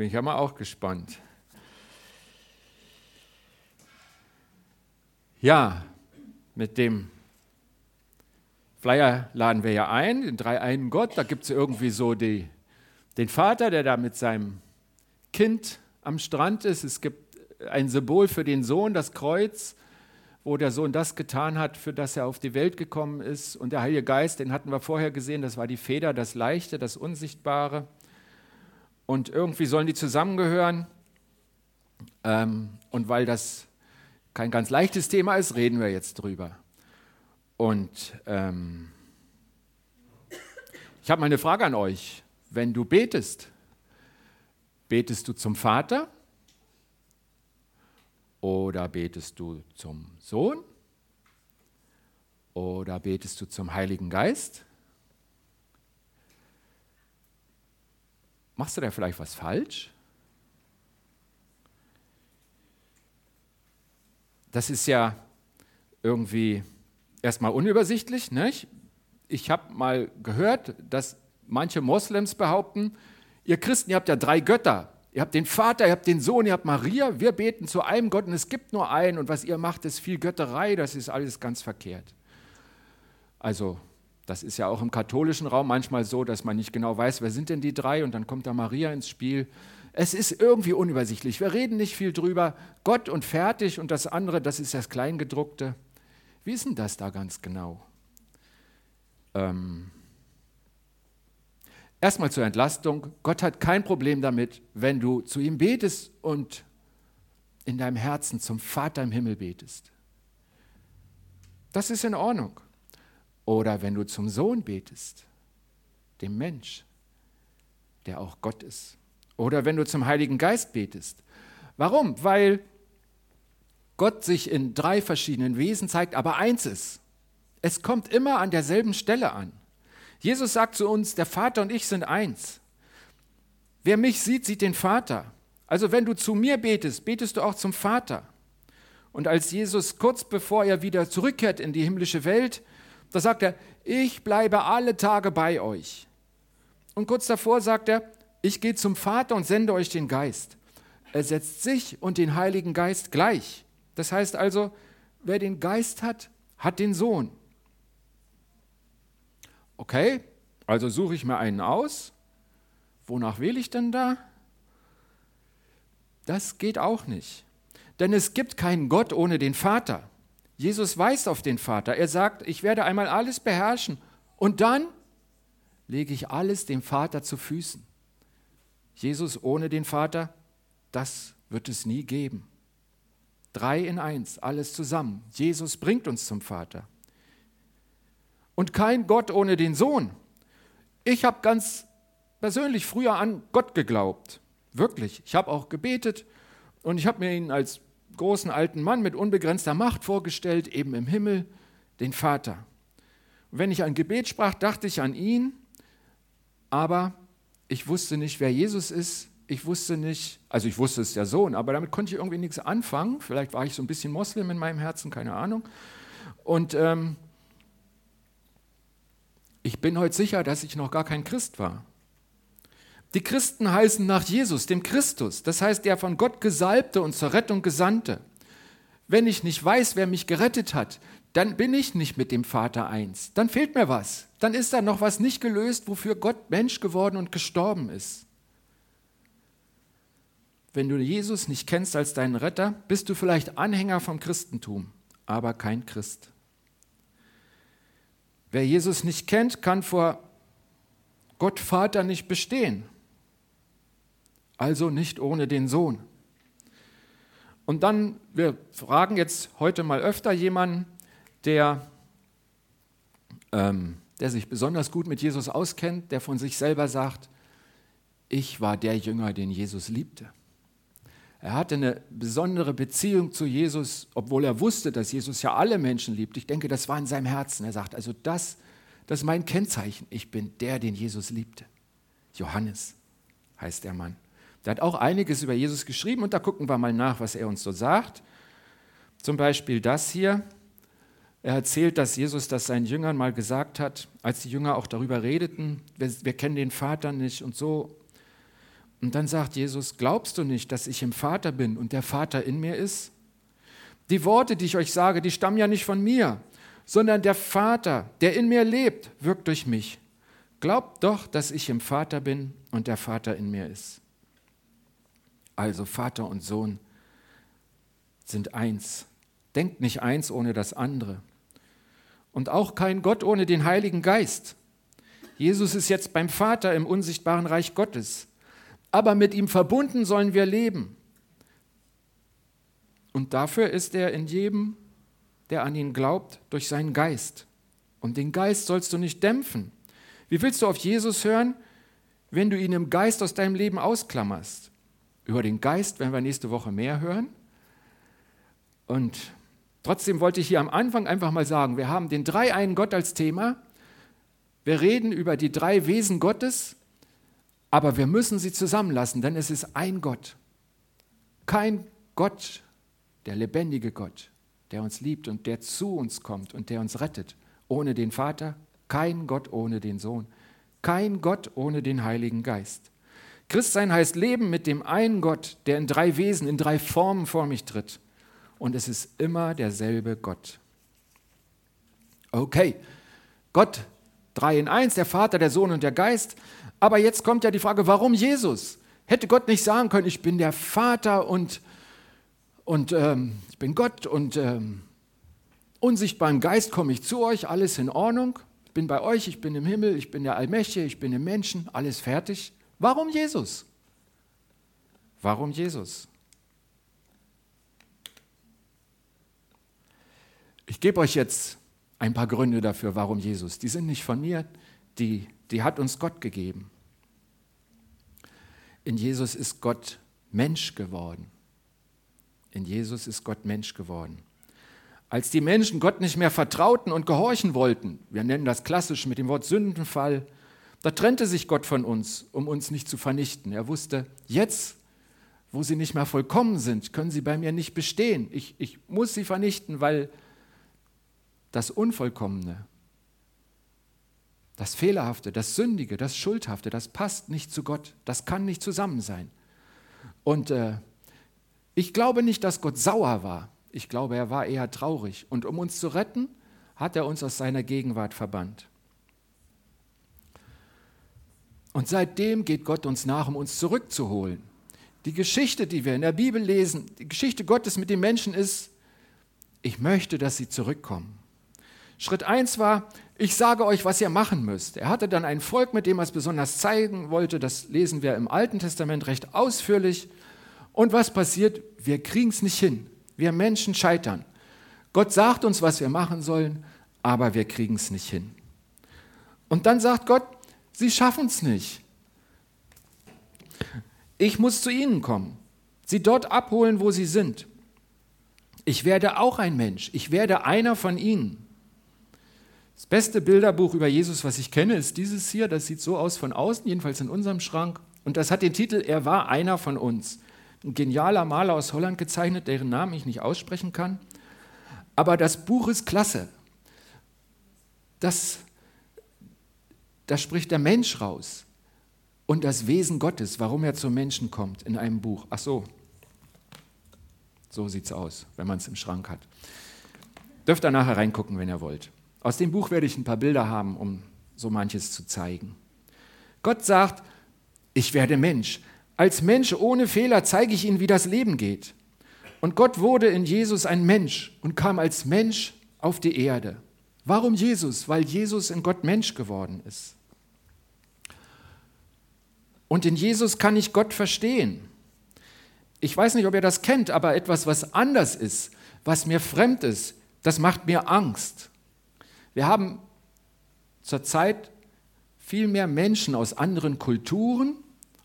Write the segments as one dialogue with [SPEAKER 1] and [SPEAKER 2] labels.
[SPEAKER 1] bin ich ja mal auch gespannt. Ja, mit dem Flyer laden wir ja ein, den drei einen Gott. Da gibt es irgendwie so die, den Vater, der da mit seinem Kind am Strand ist. Es gibt ein Symbol für den Sohn, das Kreuz, wo der Sohn das getan hat, für das er auf die Welt gekommen ist. Und der Heilige Geist, den hatten wir vorher gesehen, das war die Feder, das Leichte, das Unsichtbare. Und irgendwie sollen die zusammengehören. Ähm, und weil das kein ganz leichtes Thema ist, reden wir jetzt drüber. Und ähm, ich habe mal eine Frage an euch. Wenn du betest, betest du zum Vater oder betest du zum Sohn oder betest du zum Heiligen Geist? Machst du da vielleicht was falsch? Das ist ja irgendwie erstmal unübersichtlich. Nicht? Ich habe mal gehört, dass manche Moslems behaupten, ihr Christen, ihr habt ja drei Götter. Ihr habt den Vater, ihr habt den Sohn, ihr habt Maria. Wir beten zu einem Gott und es gibt nur einen. Und was ihr macht, ist viel Götterei. Das ist alles ganz verkehrt. Also, das ist ja auch im katholischen Raum manchmal so, dass man nicht genau weiß, wer sind denn die drei. Und dann kommt da Maria ins Spiel. Es ist irgendwie unübersichtlich. Wir reden nicht viel drüber. Gott und fertig. Und das andere, das ist das Kleingedruckte. Wie ist denn das da ganz genau? Ähm, Erstmal zur Entlastung. Gott hat kein Problem damit, wenn du zu ihm betest und in deinem Herzen zum Vater im Himmel betest. Das ist in Ordnung. Oder wenn du zum Sohn betest, dem Mensch, der auch Gott ist. Oder wenn du zum Heiligen Geist betest. Warum? Weil Gott sich in drei verschiedenen Wesen zeigt, aber eins ist, es kommt immer an derselben Stelle an. Jesus sagt zu uns, der Vater und ich sind eins. Wer mich sieht, sieht den Vater. Also wenn du zu mir betest, betest du auch zum Vater. Und als Jesus kurz bevor er wieder zurückkehrt in die himmlische Welt, da sagt er, ich bleibe alle Tage bei euch. Und kurz davor sagt er, ich gehe zum Vater und sende euch den Geist. Er setzt sich und den Heiligen Geist gleich. Das heißt also, wer den Geist hat, hat den Sohn. Okay, also suche ich mir einen aus. Wonach wähle ich denn da? Das geht auch nicht. Denn es gibt keinen Gott ohne den Vater. Jesus weist auf den Vater. Er sagt, ich werde einmal alles beherrschen und dann lege ich alles dem Vater zu Füßen. Jesus ohne den Vater, das wird es nie geben. Drei in eins, alles zusammen. Jesus bringt uns zum Vater. Und kein Gott ohne den Sohn. Ich habe ganz persönlich früher an Gott geglaubt. Wirklich. Ich habe auch gebetet und ich habe mir ihn als großen alten Mann mit unbegrenzter Macht vorgestellt, eben im Himmel, den Vater. Und wenn ich ein Gebet sprach, dachte ich an ihn, aber ich wusste nicht, wer Jesus ist ich wusste nicht, also ich wusste es ist der Sohn, aber damit konnte ich irgendwie nichts anfangen. Vielleicht war ich so ein bisschen Moslem in meinem Herzen, keine Ahnung. Und ähm, ich bin heute sicher, dass ich noch gar kein Christ war. Die Christen heißen nach Jesus, dem Christus, das heißt der von Gott gesalbte und zur Rettung gesandte. Wenn ich nicht weiß, wer mich gerettet hat, dann bin ich nicht mit dem Vater eins. Dann fehlt mir was. Dann ist da noch was nicht gelöst, wofür Gott Mensch geworden und gestorben ist. Wenn du Jesus nicht kennst als deinen Retter, bist du vielleicht Anhänger vom Christentum, aber kein Christ. Wer Jesus nicht kennt, kann vor Gott Vater nicht bestehen. Also nicht ohne den Sohn. Und dann, wir fragen jetzt heute mal öfter jemanden, der, ähm, der sich besonders gut mit Jesus auskennt, der von sich selber sagt, ich war der Jünger, den Jesus liebte. Er hatte eine besondere Beziehung zu Jesus, obwohl er wusste, dass Jesus ja alle Menschen liebt. Ich denke, das war in seinem Herzen. Er sagt, also das, das ist mein Kennzeichen. Ich bin der, den Jesus liebte. Johannes heißt der Mann. Der hat auch einiges über Jesus geschrieben und da gucken wir mal nach, was er uns so sagt. Zum Beispiel das hier. Er erzählt, dass Jesus das seinen Jüngern mal gesagt hat, als die Jünger auch darüber redeten, wir, wir kennen den Vater nicht und so. Und dann sagt Jesus, glaubst du nicht, dass ich im Vater bin und der Vater in mir ist? Die Worte, die ich euch sage, die stammen ja nicht von mir, sondern der Vater, der in mir lebt, wirkt durch mich. Glaubt doch, dass ich im Vater bin und der Vater in mir ist. Also Vater und Sohn sind eins. Denkt nicht eins ohne das andere. Und auch kein Gott ohne den Heiligen Geist. Jesus ist jetzt beim Vater im unsichtbaren Reich Gottes. Aber mit ihm verbunden sollen wir leben. Und dafür ist er in jedem, der an ihn glaubt, durch seinen Geist. Und den Geist sollst du nicht dämpfen. Wie willst du auf Jesus hören, wenn du ihn im Geist aus deinem Leben ausklammerst? Über den Geist werden wir nächste Woche mehr hören. Und trotzdem wollte ich hier am Anfang einfach mal sagen, wir haben den dreieinen Gott als Thema. Wir reden über die drei Wesen Gottes, aber wir müssen sie zusammenlassen, denn es ist ein Gott. Kein Gott, der lebendige Gott, der uns liebt und der zu uns kommt und der uns rettet, ohne den Vater, kein Gott ohne den Sohn, kein Gott ohne den Heiligen Geist. Christsein heißt Leben mit dem einen Gott, der in drei Wesen, in drei Formen vor mich tritt. Und es ist immer derselbe Gott. Okay, Gott, drei in eins, der Vater, der Sohn und der Geist. Aber jetzt kommt ja die Frage, warum Jesus? Hätte Gott nicht sagen können, ich bin der Vater und, und ähm, ich bin Gott und ähm, unsichtbaren Geist komme ich zu euch, alles in Ordnung? Ich bin bei euch, ich bin im Himmel, ich bin der Allmächtige, ich bin im Menschen, alles fertig. Warum Jesus? Warum Jesus? Ich gebe euch jetzt ein paar Gründe dafür, warum Jesus. Die sind nicht von mir, die, die hat uns Gott gegeben. In Jesus ist Gott Mensch geworden. In Jesus ist Gott Mensch geworden. Als die Menschen Gott nicht mehr vertrauten und gehorchen wollten, wir nennen das klassisch mit dem Wort Sündenfall, da trennte sich Gott von uns, um uns nicht zu vernichten. Er wusste, jetzt, wo sie nicht mehr vollkommen sind, können sie bei mir nicht bestehen. Ich, ich muss sie vernichten, weil das Unvollkommene, das Fehlerhafte, das Sündige, das Schuldhafte, das passt nicht zu Gott. Das kann nicht zusammen sein. Und äh, ich glaube nicht, dass Gott sauer war. Ich glaube, er war eher traurig. Und um uns zu retten, hat er uns aus seiner Gegenwart verbannt. Und seitdem geht Gott uns nach, um uns zurückzuholen. Die Geschichte, die wir in der Bibel lesen, die Geschichte Gottes mit den Menschen ist, ich möchte, dass sie zurückkommen. Schritt 1 war, ich sage euch, was ihr machen müsst. Er hatte dann ein Volk, mit dem er es besonders zeigen wollte. Das lesen wir im Alten Testament recht ausführlich. Und was passiert? Wir kriegen es nicht hin. Wir Menschen scheitern. Gott sagt uns, was wir machen sollen, aber wir kriegen es nicht hin. Und dann sagt Gott, sie schaffen es nicht. Ich muss zu ihnen kommen, sie dort abholen, wo sie sind. Ich werde auch ein Mensch, ich werde einer von ihnen. Das beste Bilderbuch über Jesus, was ich kenne, ist dieses hier. Das sieht so aus von außen, jedenfalls in unserem Schrank. Und das hat den Titel Er war einer von uns ein genialer Maler aus Holland gezeichnet, deren Namen ich nicht aussprechen kann. Aber das Buch ist klasse. Das, das spricht der Mensch raus und das Wesen Gottes, warum er zum Menschen kommt in einem Buch. Ach so, so sieht es aus, wenn man es im Schrank hat. Dürft ihr nachher reingucken, wenn ihr wollt. Aus dem Buch werde ich ein paar Bilder haben, um so manches zu zeigen. Gott sagt, ich werde Mensch. Als Mensch ohne Fehler zeige ich ihnen, wie das Leben geht. Und Gott wurde in Jesus ein Mensch und kam als Mensch auf die Erde. Warum Jesus? Weil Jesus in Gott Mensch geworden ist. Und in Jesus kann ich Gott verstehen. Ich weiß nicht, ob ihr das kennt, aber etwas, was anders ist, was mir fremd ist, das macht mir Angst. Wir haben zurzeit viel mehr Menschen aus anderen Kulturen,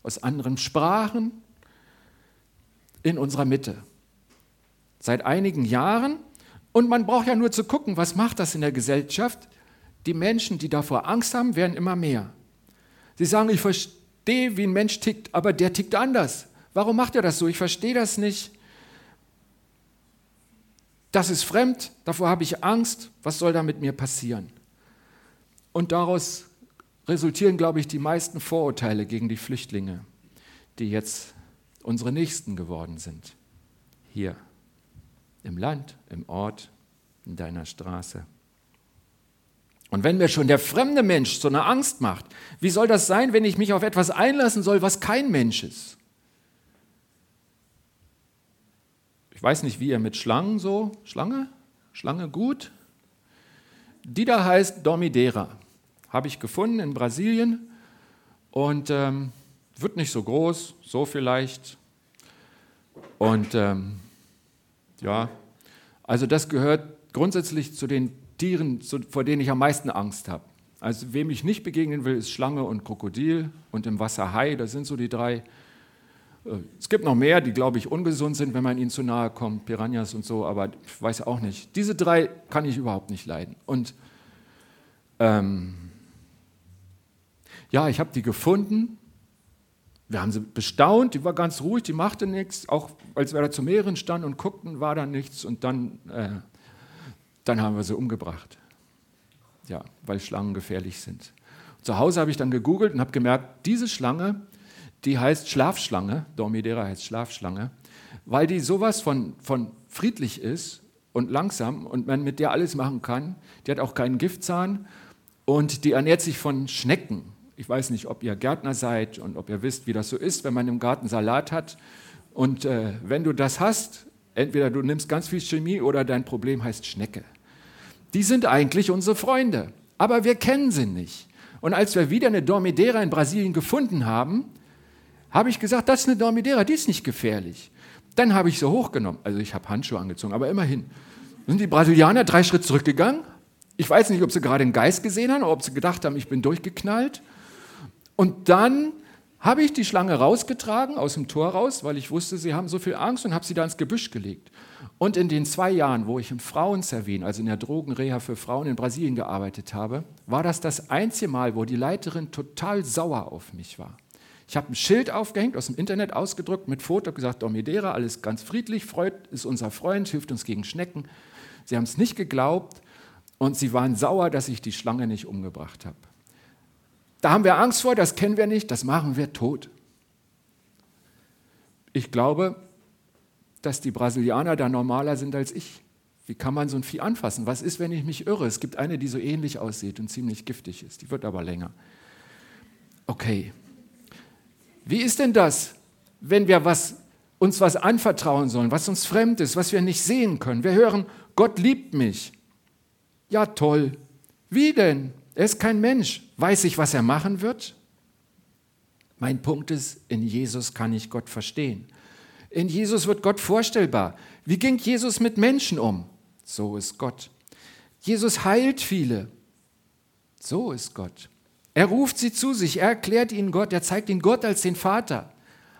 [SPEAKER 1] aus anderen Sprachen in unserer Mitte. Seit einigen Jahren. Und man braucht ja nur zu gucken, was macht das in der Gesellschaft. Die Menschen, die davor Angst haben, werden immer mehr. Sie sagen, ich verstehe, wie ein Mensch tickt, aber der tickt anders. Warum macht er das so? Ich verstehe das nicht. Das ist fremd, davor habe ich Angst. Was soll da mit mir passieren? Und daraus resultieren, glaube ich, die meisten Vorurteile gegen die Flüchtlinge. die jetzt unsere Nächsten geworden sind. Hier im Land, im Ort, in deiner Straße. Und wenn mir schon der fremde Mensch so eine Angst macht, wie soll das sein, wenn ich mich auf etwas einlassen soll, was kein Mensch ist? Ich weiß nicht, wie ihr mit Schlangen so, Schlange? Schlange gut? Die da heißt Dormidera. Habe ich gefunden in Brasilien und ähm, wird nicht so groß, so vielleicht. Und ähm, ja, also das gehört grundsätzlich zu den Tieren, vor denen ich am meisten Angst habe. Also wem ich nicht begegnen will, ist Schlange und Krokodil und im Wasser Hai. Das sind so die drei. Äh, es gibt noch mehr, die, glaube ich, ungesund sind, wenn man ihnen zu nahe kommt, Piranhas und so, aber ich weiß auch nicht. Diese drei kann ich überhaupt nicht leiden. Und ähm, ja, ich habe die gefunden. Wir haben sie bestaunt, die war ganz ruhig, die machte nichts. Auch als wir da zu mehreren standen und guckten, war da nichts. Und dann äh, dann haben wir sie umgebracht. Ja, weil Schlangen gefährlich sind. Zu Hause habe ich dann gegoogelt und habe gemerkt, diese Schlange, die heißt Schlafschlange, Dormidera heißt Schlafschlange, weil die sowas von, von friedlich ist und langsam und man mit der alles machen kann. Die hat auch keinen Giftzahn und die ernährt sich von Schnecken. Ich weiß nicht, ob ihr Gärtner seid und ob ihr wisst, wie das so ist, wenn man im Garten Salat hat. Und äh, wenn du das hast, entweder du nimmst ganz viel Chemie oder dein Problem heißt Schnecke die sind eigentlich unsere Freunde, aber wir kennen sie nicht. Und als wir wieder eine Dormidera in Brasilien gefunden haben, habe ich gesagt, das ist eine Dormidera, die ist nicht gefährlich. Dann habe ich sie hochgenommen, also ich habe Handschuhe angezogen, aber immerhin. Sind die Brasilianer drei Schritt zurückgegangen? Ich weiß nicht, ob sie gerade einen Geist gesehen haben oder ob sie gedacht haben, ich bin durchgeknallt. Und dann habe ich die Schlange rausgetragen aus dem Tor raus, weil ich wusste, sie haben so viel Angst und habe sie da ins Gebüsch gelegt. Und in den zwei Jahren, wo ich im Frauenservin, also in der Drogenreha für Frauen in Brasilien gearbeitet habe, war das das einzige Mal, wo die Leiterin total sauer auf mich war. Ich habe ein Schild aufgehängt, aus dem Internet ausgedrückt, mit Foto gesagt, Dormidera, alles ganz friedlich, Freud ist unser Freund, hilft uns gegen Schnecken. Sie haben es nicht geglaubt und sie waren sauer, dass ich die Schlange nicht umgebracht habe. Da haben wir Angst vor, das kennen wir nicht, das machen wir tot. Ich glaube, dass die Brasilianer da normaler sind als ich. Wie kann man so ein Vieh anfassen? Was ist, wenn ich mich irre? Es gibt eine, die so ähnlich aussieht und ziemlich giftig ist. Die wird aber länger. Okay. Wie ist denn das, wenn wir was, uns was anvertrauen sollen, was uns fremd ist, was wir nicht sehen können? Wir hören, Gott liebt mich. Ja, toll. Wie denn? Er ist kein Mensch. Weiß ich, was er machen wird? Mein Punkt ist, in Jesus kann ich Gott verstehen. In Jesus wird Gott vorstellbar. Wie ging Jesus mit Menschen um? So ist Gott. Jesus heilt viele. So ist Gott. Er ruft sie zu sich, er erklärt ihnen Gott, er zeigt ihnen Gott als den Vater.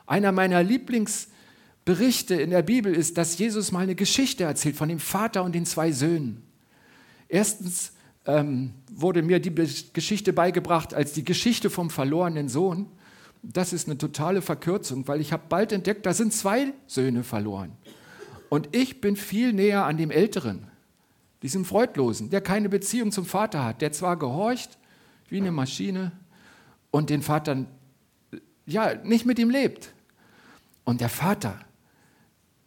[SPEAKER 1] Einer meiner Lieblingsberichte in der Bibel ist, dass Jesus mal eine Geschichte erzählt von dem Vater und den zwei Söhnen. Erstens ähm, wurde mir die Geschichte beigebracht als die Geschichte vom verlorenen Sohn das ist eine totale Verkürzung, weil ich habe bald entdeckt, da sind zwei Söhne verloren. Und ich bin viel näher an dem Älteren, diesem Freudlosen, der keine Beziehung zum Vater hat, der zwar gehorcht wie eine Maschine und den Vater ja nicht mit ihm lebt. Und der Vater,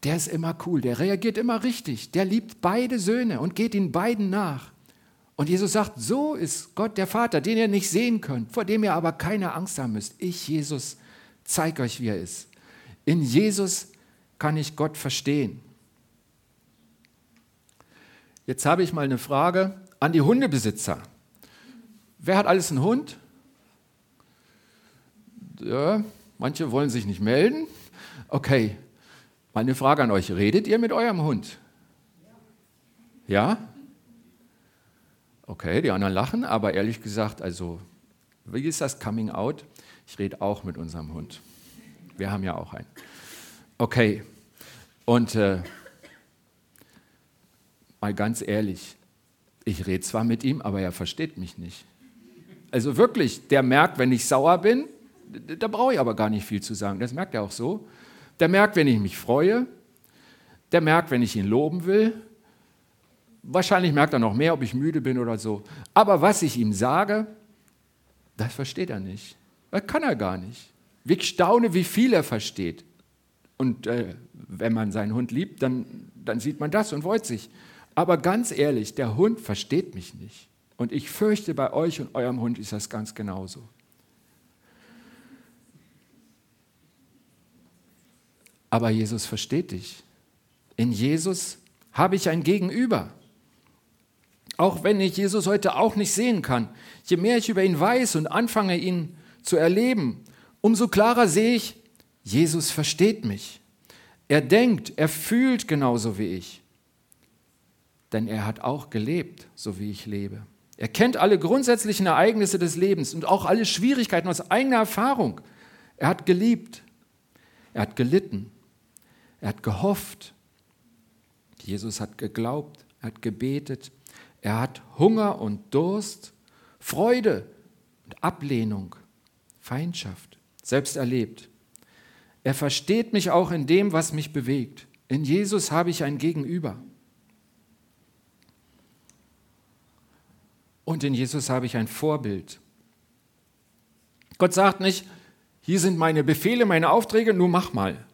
[SPEAKER 1] der ist immer cool, der reagiert immer richtig, der liebt beide Söhne und geht ihnen beiden nach. Und Jesus sagt, so ist Gott der Vater, den ihr nicht sehen könnt, vor dem ihr aber keine Angst haben müsst. Ich, Jesus, zeige euch, wie er ist. In Jesus kann ich Gott verstehen. Jetzt habe ich mal eine Frage an die Hundebesitzer. Wer hat alles einen Hund? Ja, manche wollen sich nicht melden. Okay, meine Frage an euch. Redet ihr mit eurem Hund? Ja? Okay, die anderen lachen, aber ehrlich gesagt, also, wie ist das Coming Out? Ich rede auch mit unserem Hund. Wir haben ja auch einen. Okay, und äh, mal ganz ehrlich, ich rede zwar mit ihm, aber er versteht mich nicht. Also wirklich, der merkt, wenn ich sauer bin, da brauche ich aber gar nicht viel zu sagen. Das merkt er auch so. Der merkt, wenn ich mich freue. Der merkt, wenn ich ihn loben will. Wahrscheinlich merkt er noch mehr, ob ich müde bin oder so. Aber was ich ihm sage, das versteht er nicht. Das kann er gar nicht. Ich staune, wie viel er versteht. Und äh, wenn man seinen Hund liebt, dann, dann sieht man das und freut sich. Aber ganz ehrlich, der Hund versteht mich nicht. Und ich fürchte, bei euch und eurem Hund ist das ganz genauso. Aber Jesus versteht dich. In Jesus habe ich ein Gegenüber. Auch wenn ich Jesus heute auch nicht sehen kann, je mehr ich über ihn weiß und anfange, ihn zu erleben, umso klarer sehe ich, Jesus versteht mich. Er denkt, er fühlt genauso wie ich. Denn er hat auch gelebt, so wie ich lebe. Er kennt alle grundsätzlichen Ereignisse des Lebens und auch alle Schwierigkeiten aus eigener Erfahrung. Er hat geliebt. Er hat gelitten. Er hat gehofft. Jesus hat geglaubt. Er hat gebetet. Er hat Hunger und Durst, Freude und Ablehnung, Feindschaft selbst erlebt. Er versteht mich auch in dem, was mich bewegt. In Jesus habe ich ein Gegenüber. Und in Jesus habe ich ein Vorbild. Gott sagt nicht, hier sind meine Befehle, meine Aufträge, nur mach mal.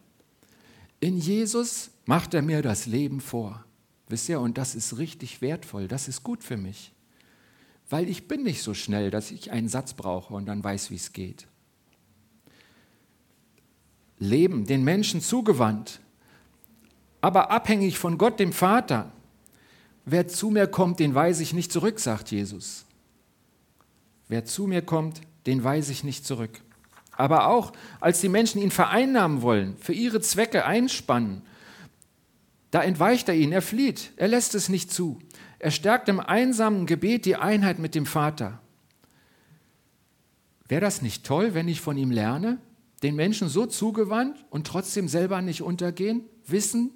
[SPEAKER 1] In Jesus macht er mir das Leben vor. Wisst ihr, und das ist richtig wertvoll, das ist gut für mich. Weil ich bin nicht so schnell, dass ich einen Satz brauche und dann weiß, wie es geht. Leben, den Menschen zugewandt, aber abhängig von Gott, dem Vater. Wer zu mir kommt, den weise ich nicht zurück, sagt Jesus. Wer zu mir kommt, den weise ich nicht zurück. Aber auch als die Menschen ihn vereinnahmen wollen, für ihre Zwecke einspannen, da entweicht er ihnen, er flieht, er lässt es nicht zu. Er stärkt im einsamen Gebet die Einheit mit dem Vater. Wäre das nicht toll, wenn ich von ihm lerne? Den Menschen so zugewandt und trotzdem selber nicht untergehen, wissen,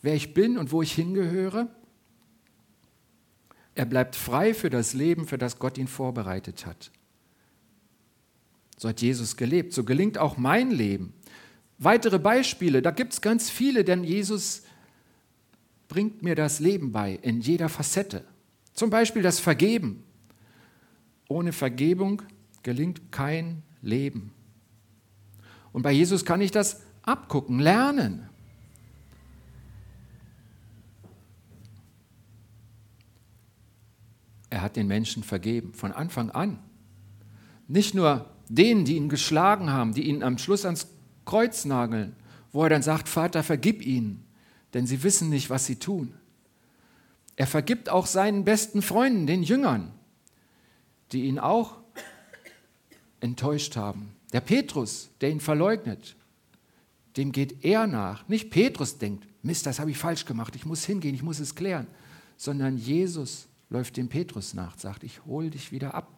[SPEAKER 1] wer ich bin und wo ich hingehöre? Er bleibt frei für das Leben, für das Gott ihn vorbereitet hat. So hat Jesus gelebt. So gelingt auch mein Leben. Weitere Beispiele, da gibt es ganz viele, denn Jesus bringt mir das Leben bei in jeder Facette. Zum Beispiel das Vergeben. Ohne Vergebung gelingt kein Leben. Und bei Jesus kann ich das abgucken, lernen. Er hat den Menschen vergeben, von Anfang an. Nicht nur denen, die ihn geschlagen haben, die ihn am Schluss ans Kreuz nageln, wo er dann sagt, Vater, vergib ihnen, denn sie wissen nicht, was sie tun. Er vergibt auch seinen besten Freunden, den Jüngern, die ihn auch enttäuscht haben. Der Petrus, der ihn verleugnet, dem geht er nach. Nicht Petrus denkt, Mist, das habe ich falsch gemacht, ich muss hingehen, ich muss es klären, sondern Jesus läuft dem Petrus nach, sagt, ich hole dich wieder ab.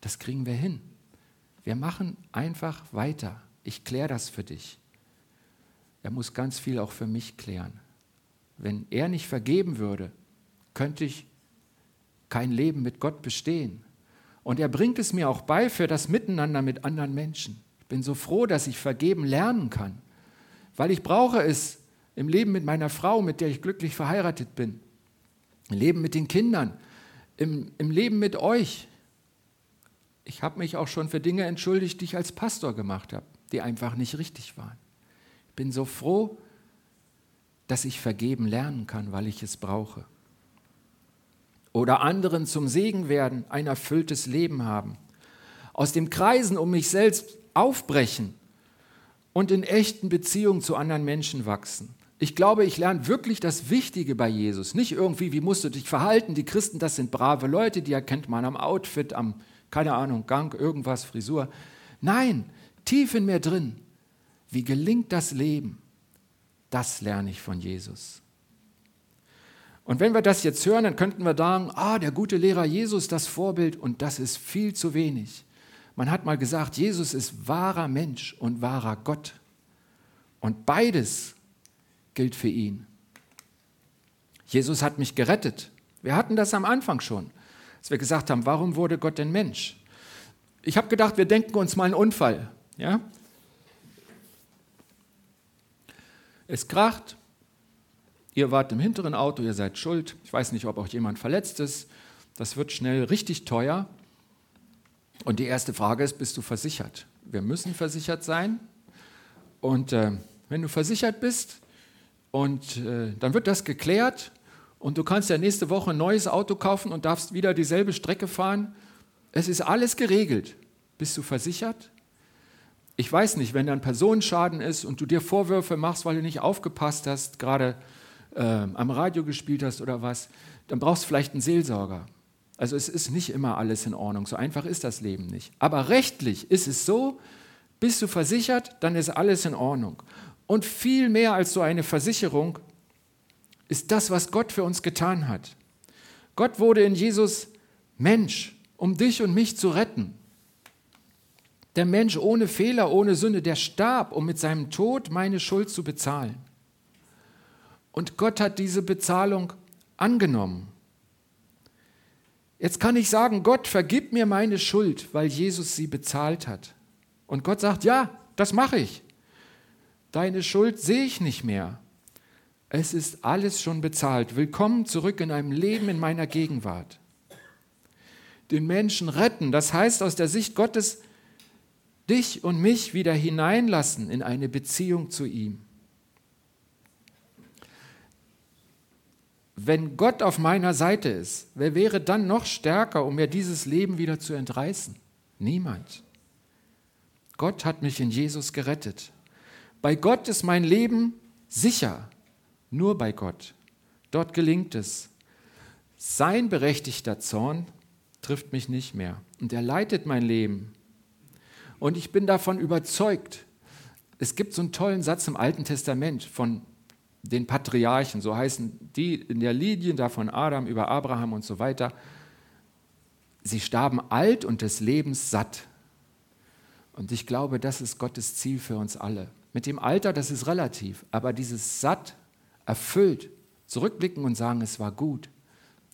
[SPEAKER 1] Das kriegen wir hin. Wir machen einfach weiter. Ich kläre das für dich. Er muss ganz viel auch für mich klären. Wenn er nicht vergeben würde, könnte ich kein Leben mit Gott bestehen. Und er bringt es mir auch bei für das Miteinander mit anderen Menschen. Ich bin so froh, dass ich vergeben lernen kann, weil ich brauche es im Leben mit meiner Frau, mit der ich glücklich verheiratet bin. Im Leben mit den Kindern, im, im Leben mit euch. Ich habe mich auch schon für Dinge entschuldigt, die ich als Pastor gemacht habe, die einfach nicht richtig waren. Bin so froh, dass ich vergeben lernen kann, weil ich es brauche. Oder anderen zum Segen werden, ein erfülltes Leben haben. Aus dem Kreisen um mich selbst aufbrechen und in echten Beziehungen zu anderen Menschen wachsen. Ich glaube, ich lerne wirklich das Wichtige bei Jesus. Nicht irgendwie, wie musst du dich verhalten. Die Christen, das sind brave Leute, die erkennt man am Outfit, am, keine Ahnung, Gang, irgendwas, Frisur. Nein, tief in mir drin. Wie gelingt das Leben? Das lerne ich von Jesus. Und wenn wir das jetzt hören, dann könnten wir sagen, ah, der gute Lehrer Jesus, das Vorbild, und das ist viel zu wenig. Man hat mal gesagt, Jesus ist wahrer Mensch und wahrer Gott. Und beides gilt für ihn. Jesus hat mich gerettet. Wir hatten das am Anfang schon, als wir gesagt haben, warum wurde Gott denn Mensch? Ich habe gedacht, wir denken uns mal einen Unfall. Ja? Es kracht, ihr wart im hinteren Auto, ihr seid schuld. Ich weiß nicht, ob auch jemand verletzt ist. Das wird schnell richtig teuer. Und die erste Frage ist, bist du versichert? Wir müssen versichert sein. Und äh, wenn du versichert bist, und äh, dann wird das geklärt und du kannst ja nächste Woche ein neues Auto kaufen und darfst wieder dieselbe Strecke fahren. Es ist alles geregelt. Bist du versichert? Ich weiß nicht, wenn da ein Personenschaden ist und du dir Vorwürfe machst, weil du nicht aufgepasst hast, gerade äh, am Radio gespielt hast oder was, dann brauchst du vielleicht einen Seelsorger. Also es ist nicht immer alles in Ordnung, so einfach ist das Leben nicht. Aber rechtlich ist es so, bist du versichert, dann ist alles in Ordnung. Und viel mehr als so eine Versicherung ist das, was Gott für uns getan hat. Gott wurde in Jesus Mensch, um dich und mich zu retten. Der Mensch ohne Fehler, ohne Sünde, der starb, um mit seinem Tod meine Schuld zu bezahlen. Und Gott hat diese Bezahlung angenommen. Jetzt kann ich sagen, Gott, vergib mir meine Schuld, weil Jesus sie bezahlt hat. Und Gott sagt, ja, das mache ich. Deine Schuld sehe ich nicht mehr. Es ist alles schon bezahlt. Willkommen zurück in einem Leben in meiner Gegenwart. Den Menschen retten, das heißt aus der Sicht Gottes dich und mich wieder hineinlassen in eine Beziehung zu ihm. Wenn Gott auf meiner Seite ist, wer wäre dann noch stärker, um mir dieses Leben wieder zu entreißen? Niemand. Gott hat mich in Jesus gerettet. Bei Gott ist mein Leben sicher, nur bei Gott. Dort gelingt es. Sein berechtigter Zorn trifft mich nicht mehr und er leitet mein Leben. Und ich bin davon überzeugt. Es gibt so einen tollen Satz im Alten Testament von den Patriarchen, so heißen die in der Linie da von Adam über Abraham und so weiter. Sie starben alt und des Lebens satt. Und ich glaube, das ist Gottes Ziel für uns alle. Mit dem Alter, das ist relativ, aber dieses satt, erfüllt, zurückblicken und sagen, es war gut,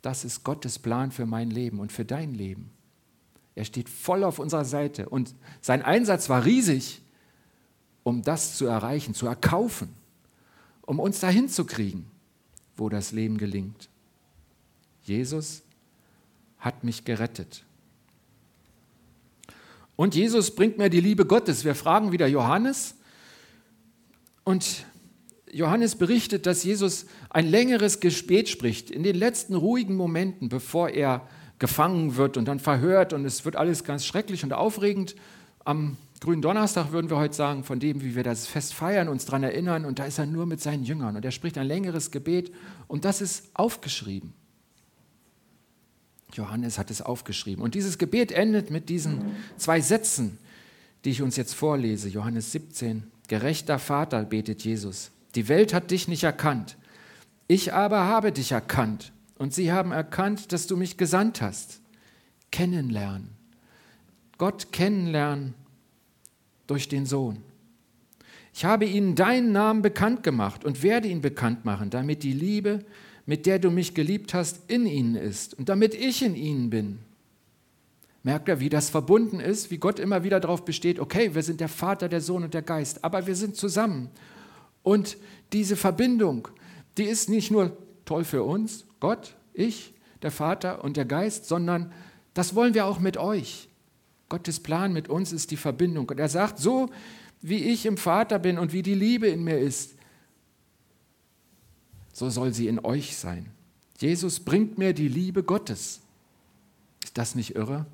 [SPEAKER 1] das ist Gottes Plan für mein Leben und für dein Leben. Er steht voll auf unserer Seite und sein Einsatz war riesig, um das zu erreichen, zu erkaufen, um uns dahin zu kriegen, wo das Leben gelingt. Jesus hat mich gerettet. Und Jesus bringt mir die Liebe Gottes. Wir fragen wieder Johannes, und Johannes berichtet, dass Jesus ein längeres Gespät spricht, in den letzten ruhigen Momenten, bevor er gefangen wird und dann verhört und es wird alles ganz schrecklich und aufregend. Am grünen Donnerstag würden wir heute sagen, von dem, wie wir das Fest feiern, uns daran erinnern und da ist er nur mit seinen Jüngern und er spricht ein längeres Gebet und das ist aufgeschrieben. Johannes hat es aufgeschrieben und dieses Gebet endet mit diesen zwei Sätzen, die ich uns jetzt vorlese, Johannes 17, Gerechter Vater, betet Jesus, die Welt hat dich nicht erkannt. Ich aber habe dich erkannt und sie haben erkannt, dass du mich gesandt hast. Kennenlernen. Gott kennenlernen durch den Sohn. Ich habe ihnen deinen Namen bekannt gemacht und werde ihn bekannt machen, damit die Liebe, mit der du mich geliebt hast, in ihnen ist und damit ich in ihnen bin. Merkt ihr, wie das verbunden ist, wie Gott immer wieder darauf besteht, okay, wir sind der Vater, der Sohn und der Geist, aber wir sind zusammen. Und diese Verbindung, die ist nicht nur toll für uns, Gott, ich, der Vater und der Geist, sondern das wollen wir auch mit euch. Gottes Plan mit uns ist die Verbindung. Und er sagt, so wie ich im Vater bin und wie die Liebe in mir ist, so soll sie in euch sein. Jesus bringt mir die Liebe Gottes. Ist das nicht irre?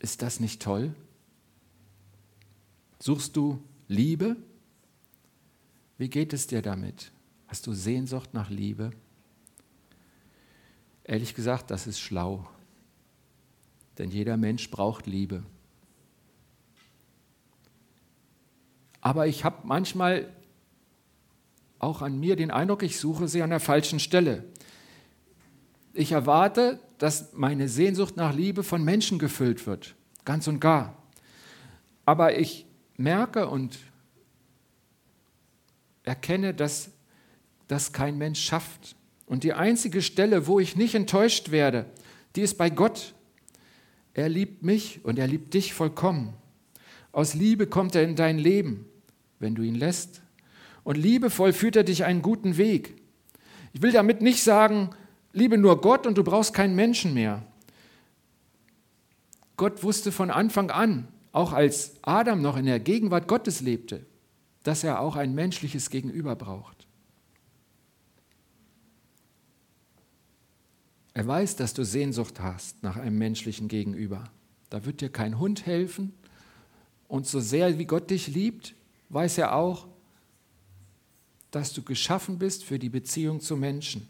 [SPEAKER 1] Ist das nicht toll? Suchst du Liebe? Wie geht es dir damit? Hast du Sehnsucht nach Liebe? Ehrlich gesagt, das ist schlau. Denn jeder Mensch braucht Liebe. Aber ich habe manchmal auch an mir den Eindruck, ich suche sie an der falschen Stelle. Ich erwarte, dass meine Sehnsucht nach Liebe von Menschen gefüllt wird, ganz und gar. Aber ich merke und erkenne, dass das kein Mensch schafft. Und die einzige Stelle, wo ich nicht enttäuscht werde, die ist bei Gott. Er liebt mich und er liebt dich vollkommen. Aus Liebe kommt er in dein Leben, wenn du ihn lässt. Und liebevoll führt er dich einen guten Weg. Ich will damit nicht sagen, liebe nur Gott und du brauchst keinen Menschen mehr. Gott wusste von Anfang an, auch als Adam noch in der Gegenwart Gottes lebte, dass er auch ein menschliches Gegenüber braucht. Er weiß, dass du Sehnsucht hast nach einem menschlichen Gegenüber. Da wird dir kein Hund helfen. Und so sehr wie Gott dich liebt, weiß er auch, dass du geschaffen bist für die Beziehung zu Menschen.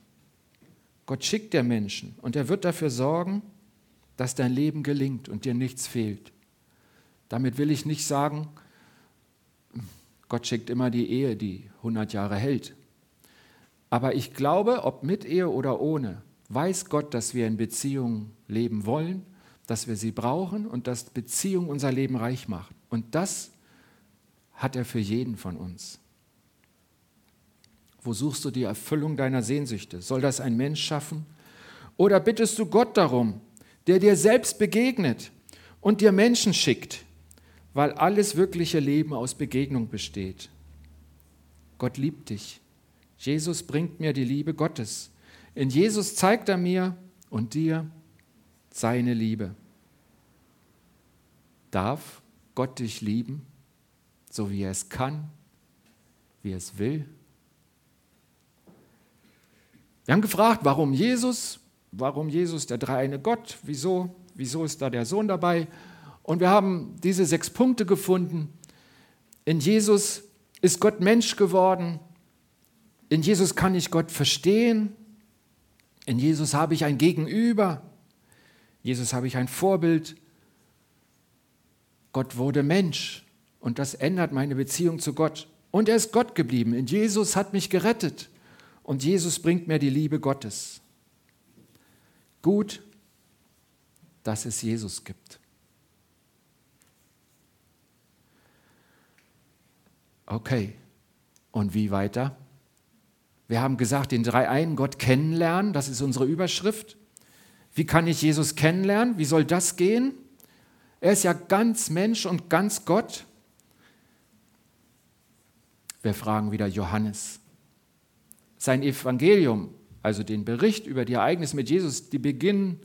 [SPEAKER 1] Gott schickt dir Menschen und er wird dafür sorgen, dass dein Leben gelingt und dir nichts fehlt. Damit will ich nicht sagen, Gott schickt immer die Ehe, die 100 Jahre hält. Aber ich glaube, ob mit Ehe oder ohne, weiß Gott, dass wir in Beziehungen leben wollen, dass wir sie brauchen und dass Beziehung unser Leben reich macht. Und das hat er für jeden von uns. Wo suchst du die Erfüllung deiner Sehnsüchte? Soll das ein Mensch schaffen? Oder bittest du Gott darum, der dir selbst begegnet und dir Menschen schickt, weil alles wirkliche Leben aus Begegnung besteht? Gott liebt dich. Jesus bringt mir die Liebe Gottes. In Jesus zeigt er mir und dir seine Liebe. Darf Gott dich lieben, so wie er es kann, wie er es will? Wir haben gefragt, warum Jesus? Warum Jesus, der dreieine Gott? Wieso? Wieso ist da der Sohn dabei? Und wir haben diese sechs Punkte gefunden. In Jesus ist Gott Mensch geworden. In Jesus kann ich Gott verstehen. In Jesus habe ich ein Gegenüber. Jesus habe ich ein Vorbild. Gott wurde Mensch und das ändert meine Beziehung zu Gott. Und er ist Gott geblieben. In Jesus hat mich gerettet und Jesus bringt mir die Liebe Gottes. Gut, dass es Jesus gibt. Okay, und wie weiter? Wir haben gesagt, den dreieinen Gott kennenlernen, das ist unsere Überschrift. Wie kann ich Jesus kennenlernen? Wie soll das gehen? Er ist ja ganz Mensch und ganz Gott. Wir fragen wieder Johannes sein Evangelium, also den Bericht über die Ereignisse mit Jesus, die beginnen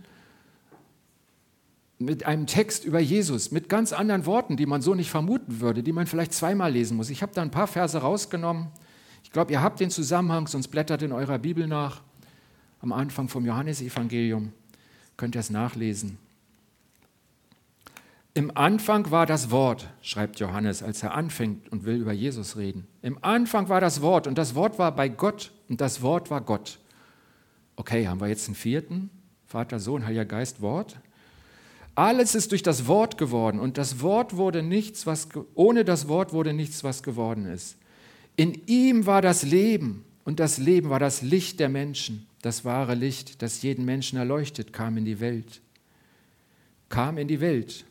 [SPEAKER 1] mit einem Text über Jesus, mit ganz anderen Worten, die man so nicht vermuten würde, die man vielleicht zweimal lesen muss. Ich habe da ein paar Verse rausgenommen. Ich glaube, ihr habt den Zusammenhang, sonst blättert in eurer Bibel nach. Am Anfang vom Johannesevangelium könnt ihr es nachlesen. Im Anfang war das Wort, schreibt Johannes, als er anfängt und will über Jesus reden. Im Anfang war das Wort und das Wort war bei Gott und das Wort war Gott. Okay, haben wir jetzt einen vierten? Vater, Sohn, Heiliger Geist, Wort. Alles ist durch das Wort geworden und das Wort wurde nichts, was ohne das Wort wurde nichts, was geworden ist. In ihm war das Leben und das Leben war das Licht der Menschen. Das wahre Licht, das jeden Menschen erleuchtet, kam in die Welt. Kam in die Welt.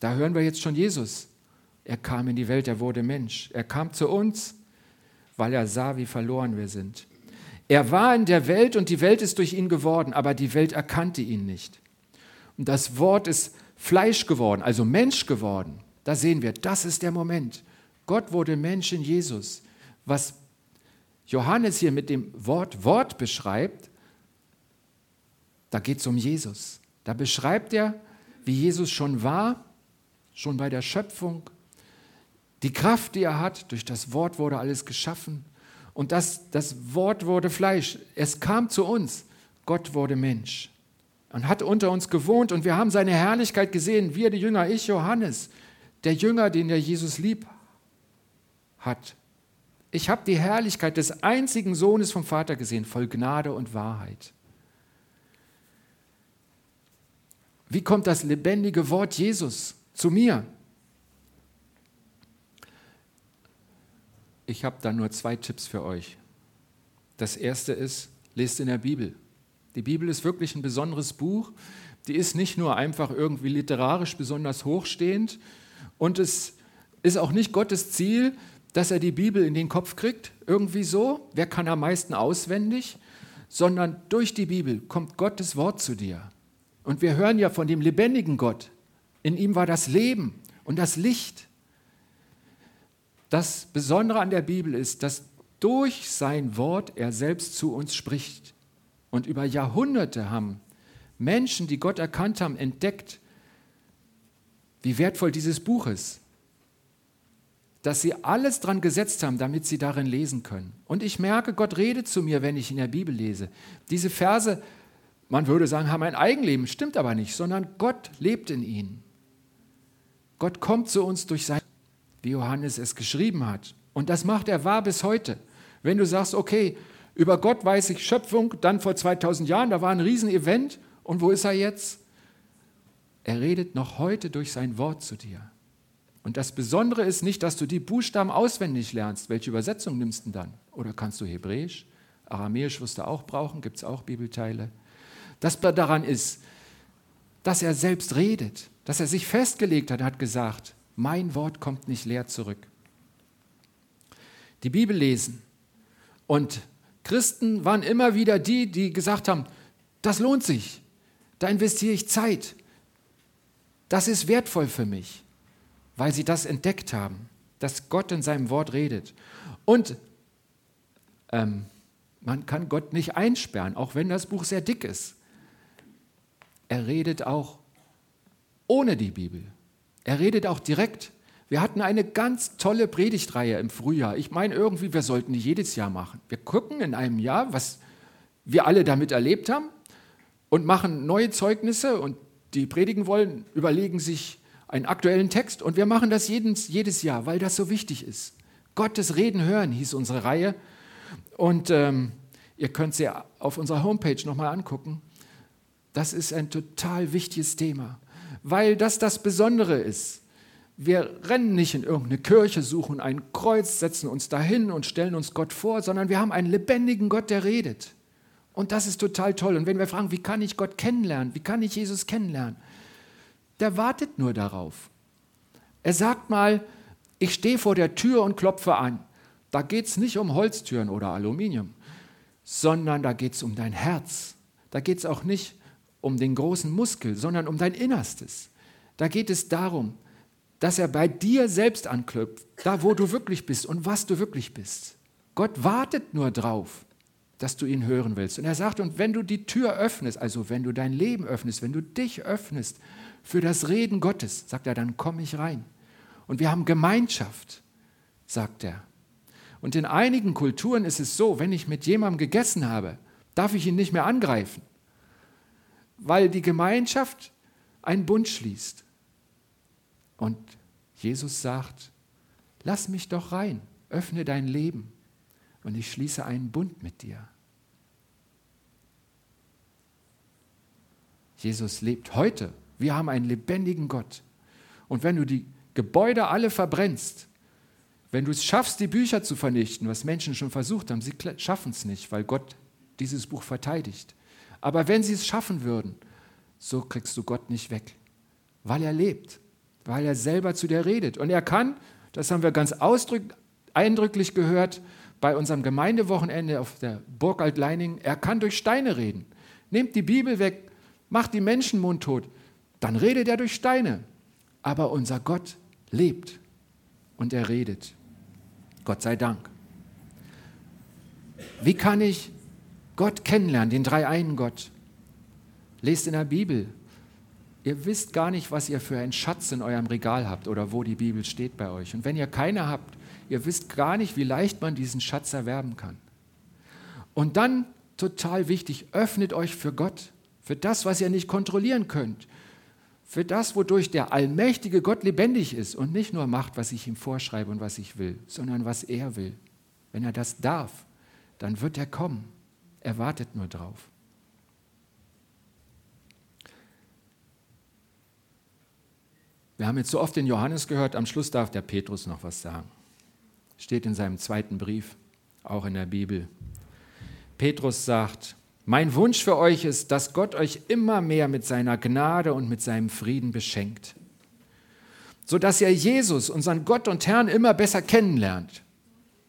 [SPEAKER 1] Da hören wir jetzt schon Jesus. Er kam in die Welt, er wurde Mensch. Er kam zu uns, weil er sah, wie verloren wir sind. Er war in der Welt und die Welt ist durch ihn geworden, aber die Welt erkannte ihn nicht. Und das Wort ist Fleisch geworden, also Mensch geworden. Da sehen wir, das ist der Moment. Gott wurde Mensch in Jesus. Was Johannes hier mit dem Wort Wort beschreibt, da geht es um Jesus. Da beschreibt er, wie Jesus schon war schon bei der Schöpfung. Die Kraft, die er hat, durch das Wort wurde alles geschaffen. Und das, das Wort wurde Fleisch. Es kam zu uns. Gott wurde Mensch und hat unter uns gewohnt. Und wir haben seine Herrlichkeit gesehen. Wir, die Jünger, ich, Johannes, der Jünger, den der Jesus lieb hat. Ich habe die Herrlichkeit des einzigen Sohnes vom Vater gesehen, voll Gnade und Wahrheit. Wie kommt das lebendige Wort Jesus zu mir. Ich habe da nur zwei Tipps für euch. Das erste ist, lest in der Bibel. Die Bibel ist wirklich ein besonderes Buch. Die ist nicht nur einfach irgendwie literarisch besonders hochstehend und es ist auch nicht Gottes Ziel, dass er die Bibel in den Kopf kriegt, irgendwie so. Wer kann am meisten auswendig? Sondern durch die Bibel kommt Gottes Wort zu dir. Und wir hören ja von dem lebendigen Gott, in ihm war das Leben und das Licht. Das Besondere an der Bibel ist, dass durch sein Wort er selbst zu uns spricht. Und über Jahrhunderte haben Menschen, die Gott erkannt haben, entdeckt, wie wertvoll dieses Buch ist. Dass sie alles dran gesetzt haben, damit sie darin lesen können. Und ich merke, Gott redet zu mir, wenn ich in der Bibel lese. Diese Verse, man würde sagen, haben ein Eigenleben, stimmt aber nicht, sondern Gott lebt in ihnen. Gott kommt zu uns durch sein, wie Johannes es geschrieben hat. Und das macht er wahr bis heute. Wenn du sagst, okay, über Gott weiß ich Schöpfung, dann vor 2000 Jahren, da war ein Riesenevent und wo ist er jetzt? Er redet noch heute durch sein Wort zu dir. Und das Besondere ist nicht, dass du die Buchstaben auswendig lernst. Welche Übersetzung nimmst du dann? Oder kannst du Hebräisch? Aramäisch wirst du auch brauchen, gibt es auch Bibelteile. Das daran ist, dass er selbst redet, dass er sich festgelegt hat, hat gesagt, mein Wort kommt nicht leer zurück. Die Bibel lesen. Und Christen waren immer wieder die, die gesagt haben, das lohnt sich, da investiere ich Zeit, das ist wertvoll für mich, weil sie das entdeckt haben, dass Gott in seinem Wort redet. Und ähm, man kann Gott nicht einsperren, auch wenn das Buch sehr dick ist. Er redet auch ohne die Bibel. Er redet auch direkt. Wir hatten eine ganz tolle Predigtreihe im Frühjahr. Ich meine irgendwie, wir sollten die jedes Jahr machen. Wir gucken in einem Jahr, was wir alle damit erlebt haben und machen neue Zeugnisse und die predigen wollen, überlegen sich einen aktuellen Text und wir machen das jedes, jedes Jahr, weil das so wichtig ist. Gottes Reden hören hieß unsere Reihe und ähm, ihr könnt sie auf unserer Homepage nochmal angucken. Das ist ein total wichtiges Thema, weil das das Besondere ist. Wir rennen nicht in irgendeine Kirche, suchen ein Kreuz, setzen uns dahin und stellen uns Gott vor, sondern wir haben einen lebendigen Gott, der redet. Und das ist total toll. Und wenn wir fragen, wie kann ich Gott kennenlernen, wie kann ich Jesus kennenlernen, der wartet nur darauf. Er sagt mal, ich stehe vor der Tür und klopfe an. Da geht es nicht um Holztüren oder Aluminium, sondern da geht es um dein Herz. Da geht es auch nicht um den großen Muskel, sondern um dein Innerstes. Da geht es darum, dass er bei dir selbst anklopft, da wo du wirklich bist und was du wirklich bist. Gott wartet nur drauf, dass du ihn hören willst. Und er sagt, und wenn du die Tür öffnest, also wenn du dein Leben öffnest, wenn du dich öffnest für das Reden Gottes, sagt er, dann komme ich rein. Und wir haben Gemeinschaft, sagt er. Und in einigen Kulturen ist es so, wenn ich mit jemandem gegessen habe, darf ich ihn nicht mehr angreifen weil die Gemeinschaft einen Bund schließt. Und Jesus sagt, lass mich doch rein, öffne dein Leben und ich schließe einen Bund mit dir. Jesus lebt heute. Wir haben einen lebendigen Gott. Und wenn du die Gebäude alle verbrennst, wenn du es schaffst, die Bücher zu vernichten, was Menschen schon versucht haben, sie schaffen es nicht, weil Gott dieses Buch verteidigt. Aber wenn sie es schaffen würden, so kriegst du Gott nicht weg, weil er lebt, weil er selber zu dir redet. Und er kann, das haben wir ganz eindrücklich gehört bei unserem Gemeindewochenende auf der Burg Altleining, er kann durch Steine reden. Nehmt die Bibel weg, macht die Menschen mundtot, dann redet er durch Steine. Aber unser Gott lebt und er redet. Gott sei Dank. Wie kann ich Gott kennenlernen, den dreieinen Gott. Lest in der Bibel. Ihr wisst gar nicht, was ihr für einen Schatz in eurem Regal habt oder wo die Bibel steht bei euch. Und wenn ihr keine habt, ihr wisst gar nicht, wie leicht man diesen Schatz erwerben kann. Und dann, total wichtig, öffnet euch für Gott, für das, was ihr nicht kontrollieren könnt, für das, wodurch der allmächtige Gott lebendig ist und nicht nur macht, was ich ihm vorschreibe und was ich will, sondern was er will. Wenn er das darf, dann wird er kommen. Er wartet nur drauf. Wir haben jetzt so oft den Johannes gehört, am Schluss darf der Petrus noch was sagen. Steht in seinem zweiten Brief, auch in der Bibel. Petrus sagt, mein Wunsch für euch ist, dass Gott euch immer mehr mit seiner Gnade und mit seinem Frieden beschenkt, sodass ihr Jesus, unseren Gott und Herrn, immer besser kennenlernt.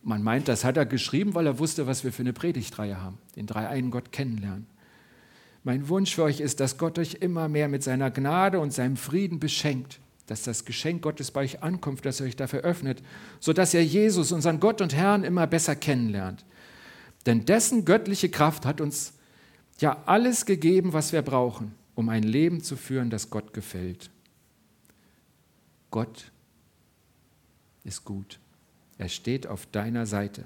[SPEAKER 1] Man meint, das hat er geschrieben, weil er wusste, was wir für eine Predigtreihe haben, den dreieinen Gott kennenlernen. Mein Wunsch für euch ist, dass Gott euch immer mehr mit seiner Gnade und seinem Frieden beschenkt, dass das Geschenk Gottes bei euch ankommt, dass ihr euch dafür öffnet, sodass ihr Jesus, unseren Gott und Herrn, immer besser kennenlernt. Denn dessen göttliche Kraft hat uns ja alles gegeben, was wir brauchen, um ein Leben zu führen, das Gott gefällt. Gott ist gut. Er steht auf deiner Seite.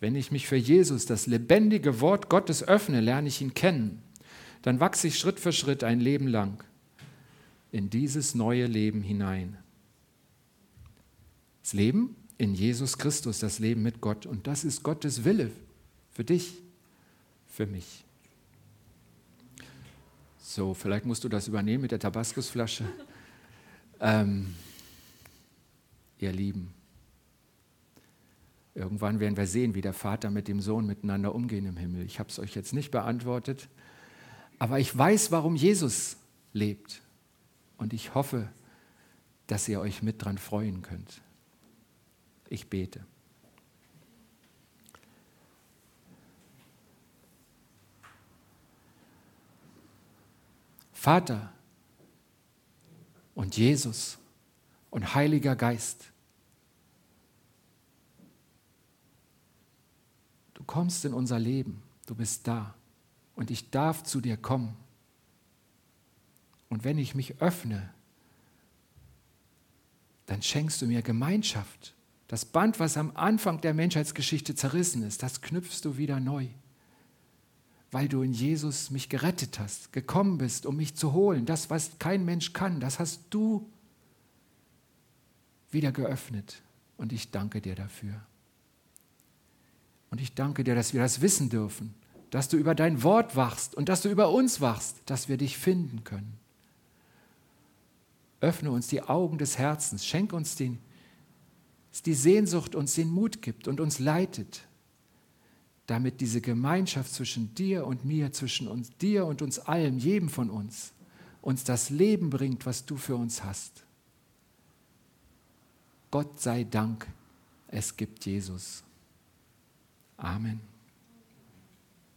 [SPEAKER 1] Wenn ich mich für Jesus, das lebendige Wort Gottes, öffne, lerne ich ihn kennen. Dann wachse ich Schritt für Schritt ein Leben lang in dieses neue Leben hinein. Das Leben in Jesus Christus, das Leben mit Gott. Und das ist Gottes Wille für dich, für mich. So, vielleicht musst du das übernehmen mit der Tabaskusflasche. Ähm, ihr Lieben, irgendwann werden wir sehen, wie der Vater mit dem Sohn miteinander umgehen im Himmel. Ich habe es euch jetzt nicht beantwortet, aber ich weiß, warum Jesus lebt. Und ich hoffe, dass ihr euch mit dran freuen könnt. Ich bete. Vater und Jesus und Heiliger Geist, du kommst in unser Leben, du bist da und ich darf zu dir kommen. Und wenn ich mich öffne, dann schenkst du mir Gemeinschaft. Das Band, was am Anfang der Menschheitsgeschichte zerrissen ist, das knüpfst du wieder neu weil du in Jesus mich gerettet hast, gekommen bist, um mich zu holen. Das, was kein Mensch kann, das hast du wieder geöffnet. Und ich danke dir dafür. Und ich danke dir, dass wir das wissen dürfen, dass du über dein Wort wachst und dass du über uns wachst, dass wir dich finden können. Öffne uns die Augen des Herzens, schenk uns den, dass die Sehnsucht uns den Mut gibt und uns leitet, damit diese Gemeinschaft zwischen dir und mir, zwischen uns, dir und uns allen, jedem von uns, uns das Leben bringt, was du für uns hast. Gott sei Dank, es gibt Jesus. Amen.